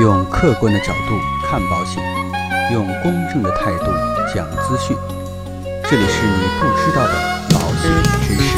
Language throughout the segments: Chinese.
用客观的角度看保险，用公正的态度讲资讯。这里是你不知道的保险知识。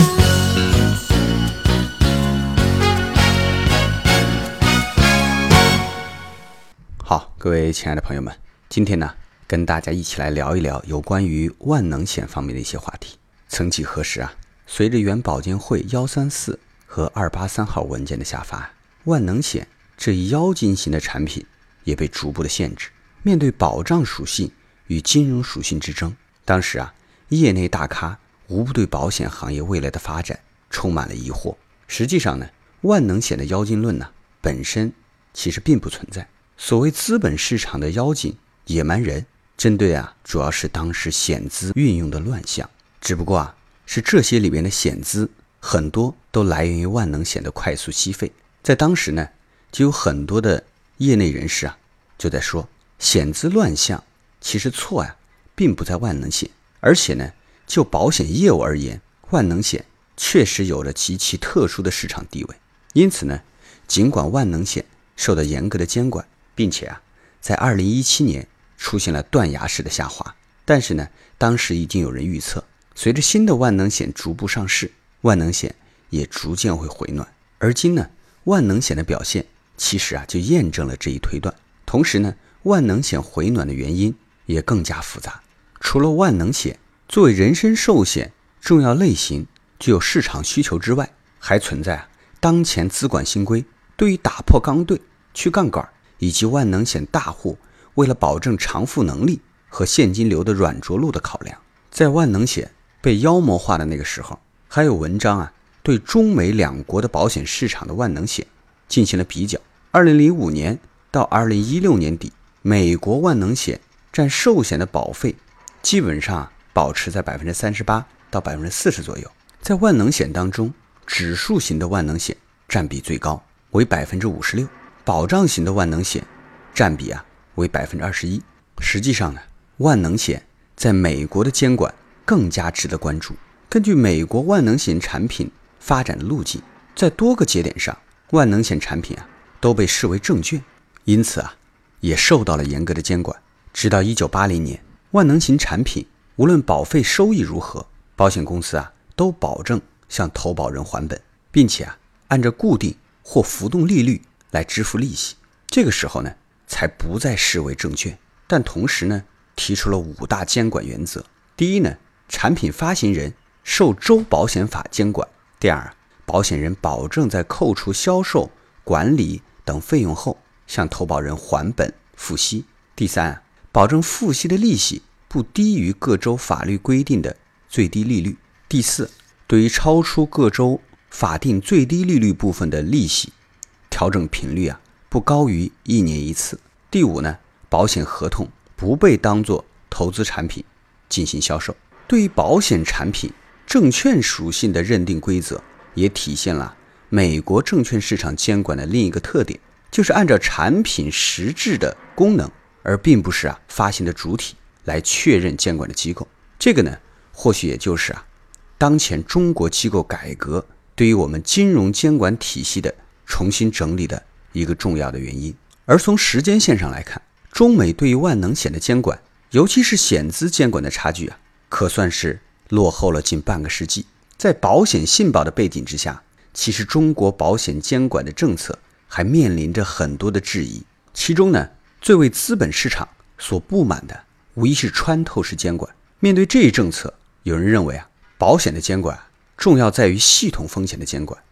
好，各位亲爱的朋友们，今天呢，跟大家一起来聊一聊有关于万能险方面的一些话题。曾几何时啊，随着原保监会幺三四和二八三号文件的下发，万能险这一妖精型的产品也被逐步的限制。面对保障属性与金融属性之争，当时啊，业内大咖无不对保险行业未来的发展充满了疑惑。实际上呢，万能险的妖精论呢，本身其实并不存在。所谓资本市场的妖精、野蛮人，针对啊，主要是当时险资运用的乱象。只不过啊，是这些里面的险资很多都来源于万能险的快速吸费。在当时呢，就有很多的业内人士啊，就在说险资乱象，其实错呀，并不在万能险。而且呢，就保险业务而言，万能险确实有着极其特殊的市场地位。因此呢，尽管万能险受到严格的监管，并且啊，在二零一七年出现了断崖式的下滑，但是呢，当时已经有人预测，随着新的万能险逐步上市，万能险也逐渐会回暖。而今呢，万能险的表现其实啊，就验证了这一推断。同时呢，万能险回暖的原因也更加复杂。除了万能险作为人身寿险重要类型具有市场需求之外，还存在啊，当前资管新规对于打破刚兑、去杠杆。以及万能险大户为了保证偿付能力和现金流的软着陆的考量，在万能险被妖魔化的那个时候，还有文章啊对中美两国的保险市场的万能险进行了比较。二零零五年到二零一六年底，美国万能险占寿险的保费基本上保持在百分之三十八到百分之四十左右。在万能险当中，指数型的万能险占比最高，为百分之五十六。保障型的万能险占比啊为百分之二十一。实际上呢，万能险在美国的监管更加值得关注。根据美国万能险产品发展的路径，在多个节点上，万能险产品啊都被视为证券，因此啊也受到了严格的监管。直到一九八零年，万能型产品无论保费收益如何，保险公司啊都保证向投保人还本，并且啊按照固定或浮动利率。来支付利息，这个时候呢，才不再视为证券。但同时呢，提出了五大监管原则：第一呢，产品发行人受州保险法监管；第二，保险人保证在扣除销售、管理等费用后，向投保人还本付息；第三，保证付息的利息不低于各州法律规定的最低利率；第四，对于超出各州法定最低利率部分的利息。调整频率啊不高于一年一次。第五呢，保险合同不被当作投资产品进行销售。对于保险产品证券属性的认定规则，也体现了美国证券市场监管的另一个特点，就是按照产品实质的功能，而并不是啊发行的主体来确认监管的机构。这个呢，或许也就是啊，当前中国机构改革对于我们金融监管体系的。重新整理的一个重要的原因。而从时间线上来看，中美对于万能险的监管，尤其是险资监管的差距啊，可算是落后了近半个世纪。在保险信保的背景之下，其实中国保险监管的政策还面临着很多的质疑。其中呢，最为资本市场所不满的，无疑是穿透式监管。面对这一政策，有人认为啊，保险的监管重要在于系统风险的监管。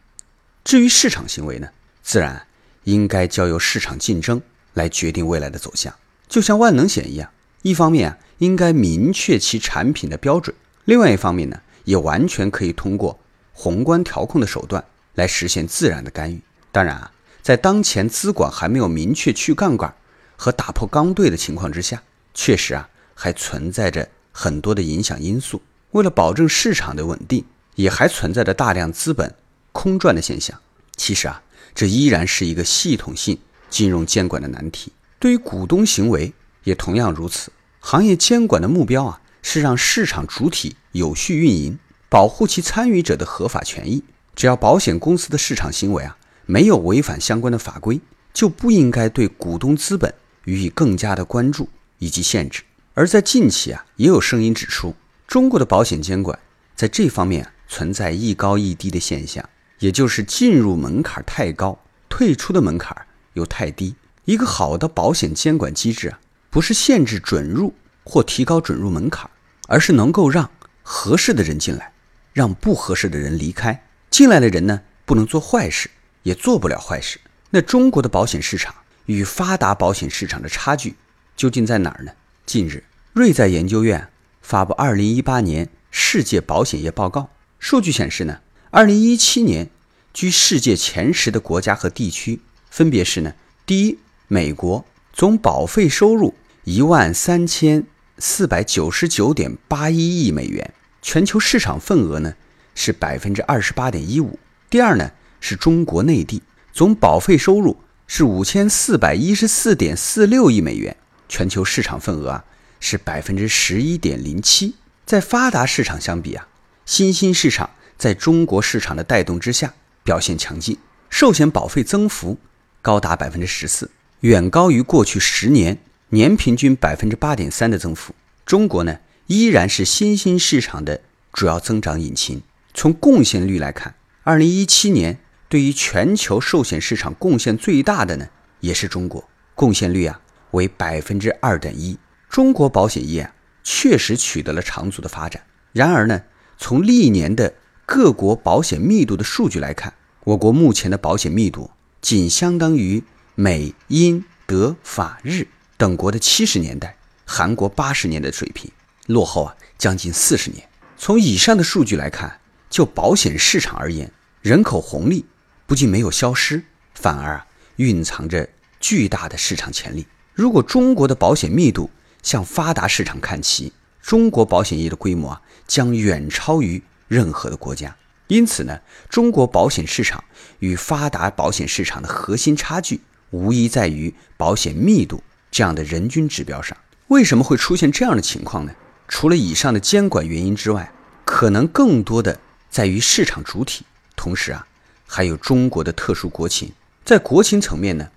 至于市场行为呢，自然应该交由市场竞争来决定未来的走向。就像万能险一样，一方面啊应该明确其产品的标准，另外一方面呢，也完全可以通过宏观调控的手段来实现自然的干预。当然啊，在当前资管还没有明确去杠杆和打破刚兑的情况之下，确实啊还存在着很多的影响因素。为了保证市场的稳定，也还存在着大量资本。空转的现象，其实啊，这依然是一个系统性金融监管的难题。对于股东行为也同样如此。行业监管的目标啊，是让市场主体有序运营，保护其参与者的合法权益。只要保险公司的市场行为啊，没有违反相关的法规，就不应该对股东资本予以更加的关注以及限制。而在近期啊，也有声音指出，中国的保险监管在这方面存在一高一低的现象，也就是进入门槛太高，退出的门槛又太低。一个好的保险监管机制啊，不是限制准入或提高准入门槛，而是能够让合适的人进来，让不合适的人离开。进来的人呢，不能做坏事，也做不了坏事。那中国的保险市场与发达保险市场的差距究竟在哪儿呢？近日，瑞在研究院发布《二零一八年世界保险业报告》，数据显示呢，二零一七年居世界前十的国家和地区分别是呢：第一，美国总保费收入一万三千四百九十九点八一亿美元，全球市场份额呢是百分之二十八点一五；第二呢是中国内地。总保费收入是五千四百一十四点四六亿美元，全球市场份额啊是百分之十一点零七。在发达市场相比啊，新兴市场在中国市场的带动之下表现强劲，寿险保费增幅高达百分之十四，远高于过去十年年平均百分之八点三的增幅。中国呢依然是新兴市场的主要增长引擎。从贡献率来看，二零一七年。对于全球寿险市场贡献最大的呢，也是中国，贡献率啊为百分之二点一。中国保险业啊确实取得了长足的发展。然而呢，从历年的各国保险密度的数据来看，我国目前的保险密度仅相当于美、英、德、法、日等国的七十年代、韩国八十年代的水平，落后啊将近四十年。从以上的数据来看，就保险市场而言，人口红利。不仅没有消失，反而啊蕴藏着巨大的市场潜力。如果中国的保险密度向发达市场看齐，中国保险业的规模啊将远超于任何的国家。因此呢，中国保险市场与发达保险市场的核心差距，无疑在于保险密度这样的人均指标上。为什么会出现这样的情况呢？除了以上的监管原因之外，可能更多的在于市场主体。同时啊。还有中国的特殊国情，在国情层面呢，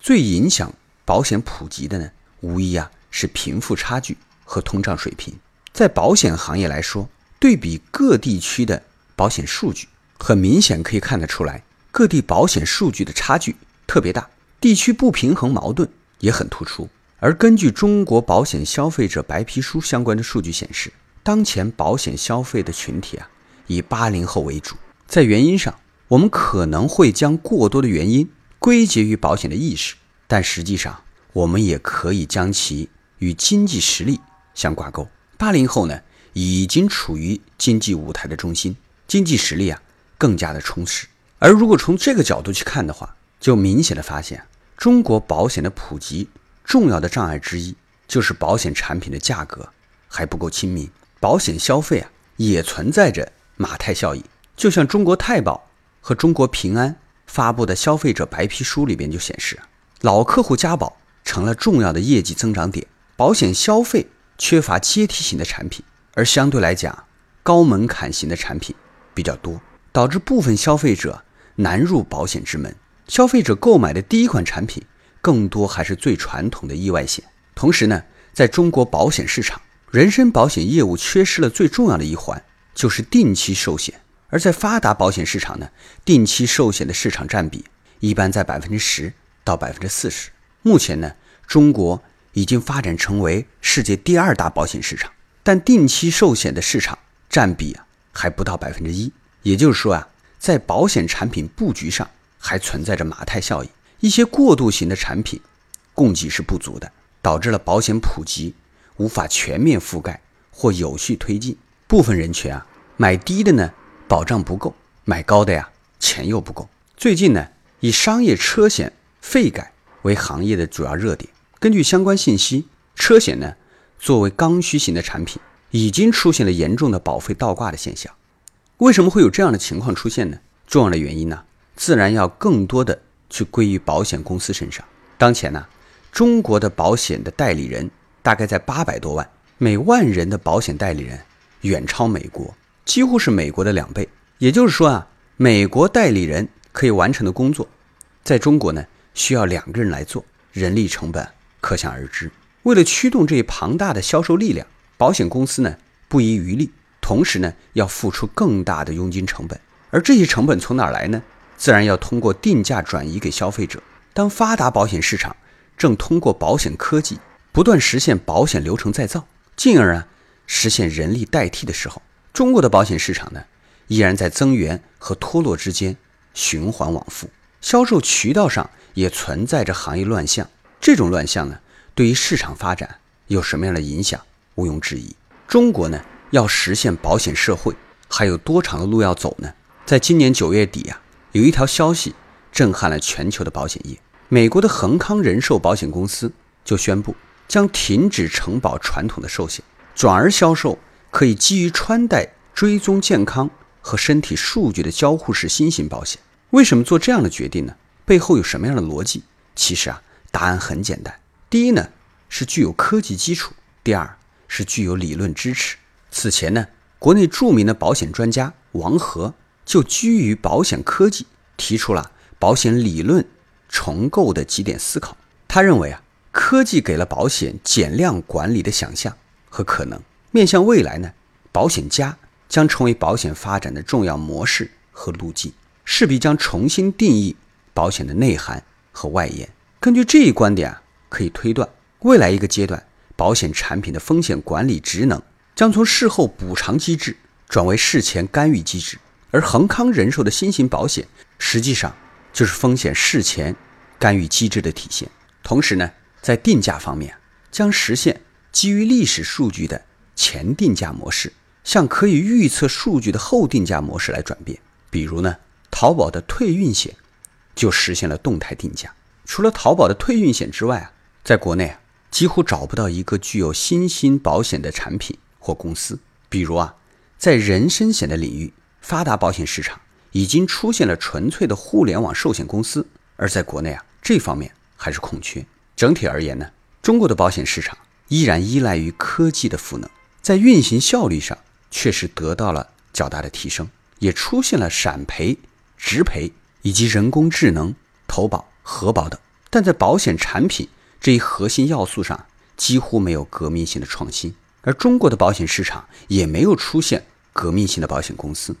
最影响保险普及的呢，无疑啊是贫富差距和通胀水平。在保险行业来说，对比各地区的保险数据，很明显可以看得出来，各地保险数据的差距特别大，地区不平衡矛盾也很突出。而根据中国保险消费者白皮书相关的数据显示，当前保险消费的群体啊，以八零后为主，在原因上。我们可能会将过多的原因归结于保险的意识，但实际上，我们也可以将其与经济实力相挂钩。八零后呢，已经处于经济舞台的中心，经济实力啊更加的充实。而如果从这个角度去看的话，就明显的发现，中国保险的普及重要的障碍之一，就是保险产品的价格还不够亲民，保险消费啊也存在着马太效应，就像中国太保。和中国平安发布的消费者白皮书里边就显示，老客户加保成了重要的业绩增长点。保险消费缺乏阶梯型的产品，而相对来讲，高门槛型的产品比较多，导致部分消费者难入保险之门。消费者购买的第一款产品更多还是最传统的意外险。同时呢，在中国保险市场，人身保险业务缺失了最重要的一环，就是定期寿险。而在发达保险市场呢，定期寿险的市场占比一般在百分之十到百分之四十。目前呢，中国已经发展成为世界第二大保险市场，但定期寿险的市场占比啊还不到百分之一。也就是说啊，在保险产品布局上还存在着马太效应，一些过渡型的产品供给是不足的，导致了保险普及无法全面覆盖或有序推进。部分人群啊买低的呢。保障不够，买高的呀，钱又不够。最近呢，以商业车险费改为行业的主要热点。根据相关信息，车险呢作为刚需型的产品，已经出现了严重的保费倒挂的现象。为什么会有这样的情况出现呢？重要的原因呢，自然要更多的去归于保险公司身上。当前呢，中国的保险的代理人大概在八百多万，每万人的保险代理人远超美国。几乎是美国的两倍，也就是说啊，美国代理人可以完成的工作，在中国呢需要两个人来做，人力成本可想而知。为了驱动这一庞大的销售力量，保险公司呢不遗余力，同时呢要付出更大的佣金成本。而这些成本从哪来呢？自然要通过定价转移给消费者。当发达保险市场正通过保险科技不断实现保险流程再造，进而啊实现人力代替的时候，中国的保险市场呢依然在增援和脱落之间循环往复，销售渠道上也存在着行业乱象。这种乱象呢，对于市场发展有什么样的影响？毋庸置疑，中国呢要实现保险社会，还有多长的路要走呢？在今年九月底呀，有一条消息震撼了全球的保险业。美国的恒康人寿保险公司就宣布将停止承保传统的寿险，转而销售可以基于穿戴追踪健康和身体数据的交互式新型保险。为什么做这样的决定呢？背后有什么样的逻辑？其实啊，答案很简单。第一呢，是具有科技基础；第二是具有理论支持。此前呢，国内著名的保险专家王和就基于保险科技提出了保险理论。重构的几点思考，他认为啊，科技给了保险减量管理的想象和可能。面向未来呢，保险加将成为保险发展的重要模式和路径，势必将重新定义保险的内涵和外延。根据这一观点啊，可以推断，未来一个阶段，保险产品的风险管理职能将从事后补偿机制转为事前干预机制，而恒康人寿的新型保险实际上。就是风险事前干预机制的体现。同时呢，在定价方面，将实现基于历史数据的前定价模式，向可以预测数据的后定价模式来转变。比如呢，淘宝的退运险就实现了动态定价。除了淘宝的退运险之外啊，在国内啊，几乎找不到一个具有新兴保险的产品或公司。比如啊，在人身险的领域，发达保险市场。已经出现了纯粹的互联网寿险公司，而在国内啊，这方面还是空缺。整体而言呢，中国的保险市场依然依赖于科技的赋能，在运行效率上确实得到了较大的提升，也出现了闪赔、直赔以及人工智能投保、核保等。但在保险产品这一核心要素上，几乎没有革命性的创新，而中国的保险市场也没有出现革命性的保险公司。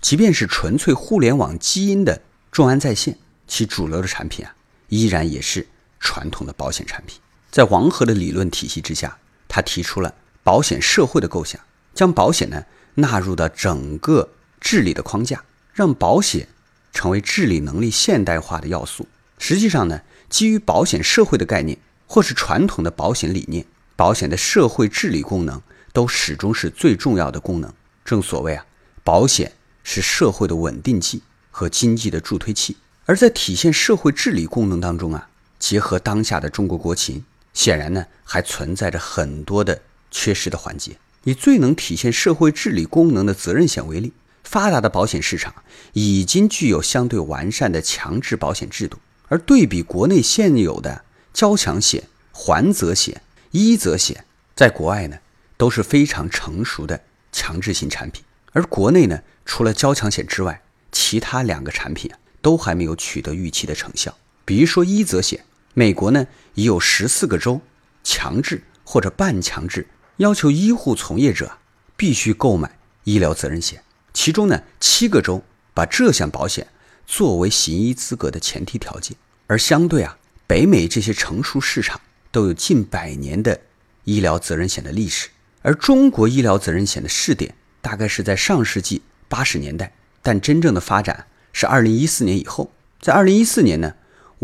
即便是纯粹互联网基因的众安在线，其主流的产品啊，依然也是传统的保险产品。在王和的理论体系之下，他提出了保险社会的构想，将保险呢纳入到整个治理的框架，让保险成为治理能力现代化的要素。实际上呢，基于保险社会的概念，或是传统的保险理念，保险的社会治理功能都始终是最重要的功能。正所谓啊，保险。是社会的稳定剂和经济的助推器，而在体现社会治理功能当中啊，结合当下的中国国情，显然呢还存在着很多的缺失的环节。以最能体现社会治理功能的责任险为例，发达的保险市场已经具有相对完善的强制保险制度，而对比国内现有的交强险、还责险、医责险，在国外呢都是非常成熟的强制性产品。而国内呢，除了交强险之外，其他两个产品啊都还没有取得预期的成效。比如说医责险，美国呢已有十四个州强制或者半强制要求医护从业者必须购买医疗责任险，其中呢七个州把这项保险作为行医资格的前提条件。而相对啊，北美这些成熟市场都有近百年的医疗责任险的历史，而中国医疗责任险的试点。大概是在上世纪八十年代，但真正的发展是二零一四年以后。在二零一四年呢，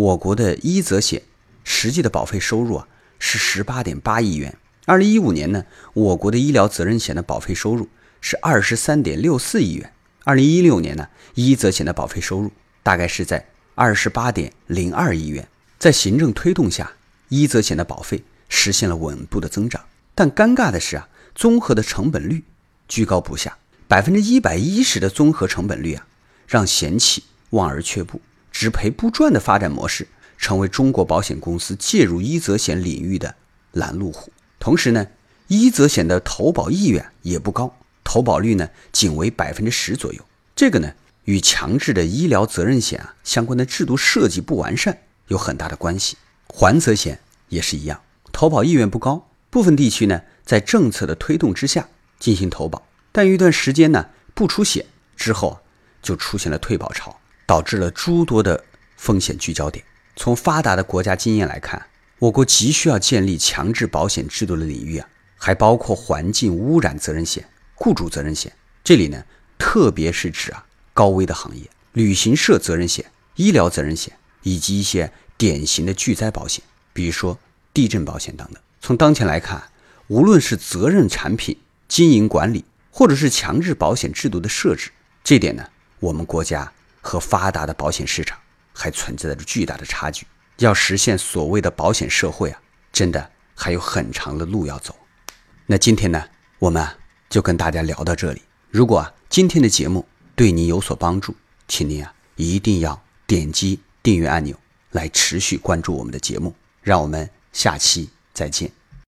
我国的医责险实际的保费收入啊是十八点八亿元。二零一五年呢，我国的医疗责任险的保费收入是二十三点六四亿元。二零一六年呢，医责险的保费收入大概是在二十八点零二亿元。在行政推动下，医责险的保费实现了稳步的增长。但尴尬的是啊，综合的成本率。居高不下，百分之一百一十的综合成本率啊，让险企望而却步，只赔不赚的发展模式，成为中国保险公司介入医责险领域的拦路虎。同时呢，医责险的投保意愿也不高，投保率呢仅为百分之十左右。这个呢，与强制的医疗责任险啊相关的制度设计不完善有很大的关系。还责险也是一样，投保意愿不高，部分地区呢在政策的推动之下进行投保，但一段时间呢不出险之后，就出现了退保潮，导致了诸多的风险聚焦点。从发达的国家经验来看，我国急需要建立强制保险制度的领域啊，还包括环境污染责任险、雇主责任险。这里呢，特别是指啊高危的行业，旅行社责任险、医疗责任险以及一些典型的巨灾保险，比如说地震保险等等。从当前来看，无论是责任产品经营管理，或者是强制保险制度的设置，这点呢，我们国家和发达的保险市场。还存在着巨大的差距，要实现所谓的保险社会啊，真的还有很长的路要走。那今天呢，我们就跟大家聊到这里。如果今天的节目对你有所帮助，请您啊一定要点击订阅按钮来持续关注我们的节目。让我们下期再见。